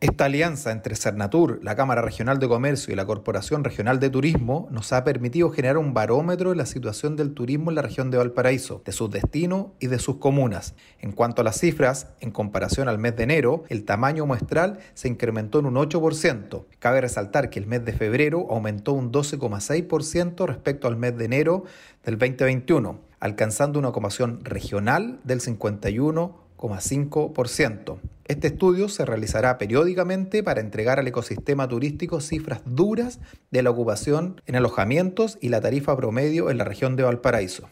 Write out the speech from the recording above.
Esta alianza entre Cernatur, la Cámara Regional de Comercio y la Corporación Regional de Turismo nos ha permitido generar un barómetro de la situación del turismo en la región de Valparaíso, de sus destinos y de sus comunas. En cuanto a las cifras, en comparación al mes de enero, el tamaño muestral se incrementó en un 8%. Cabe resaltar que el mes de febrero aumentó un 12,6% respecto al mes de enero del 2021, alcanzando una ocupación regional del 51,5%. Este estudio se realizará periódicamente para entregar al ecosistema turístico cifras duras de la ocupación en alojamientos y la tarifa promedio en la región de Valparaíso.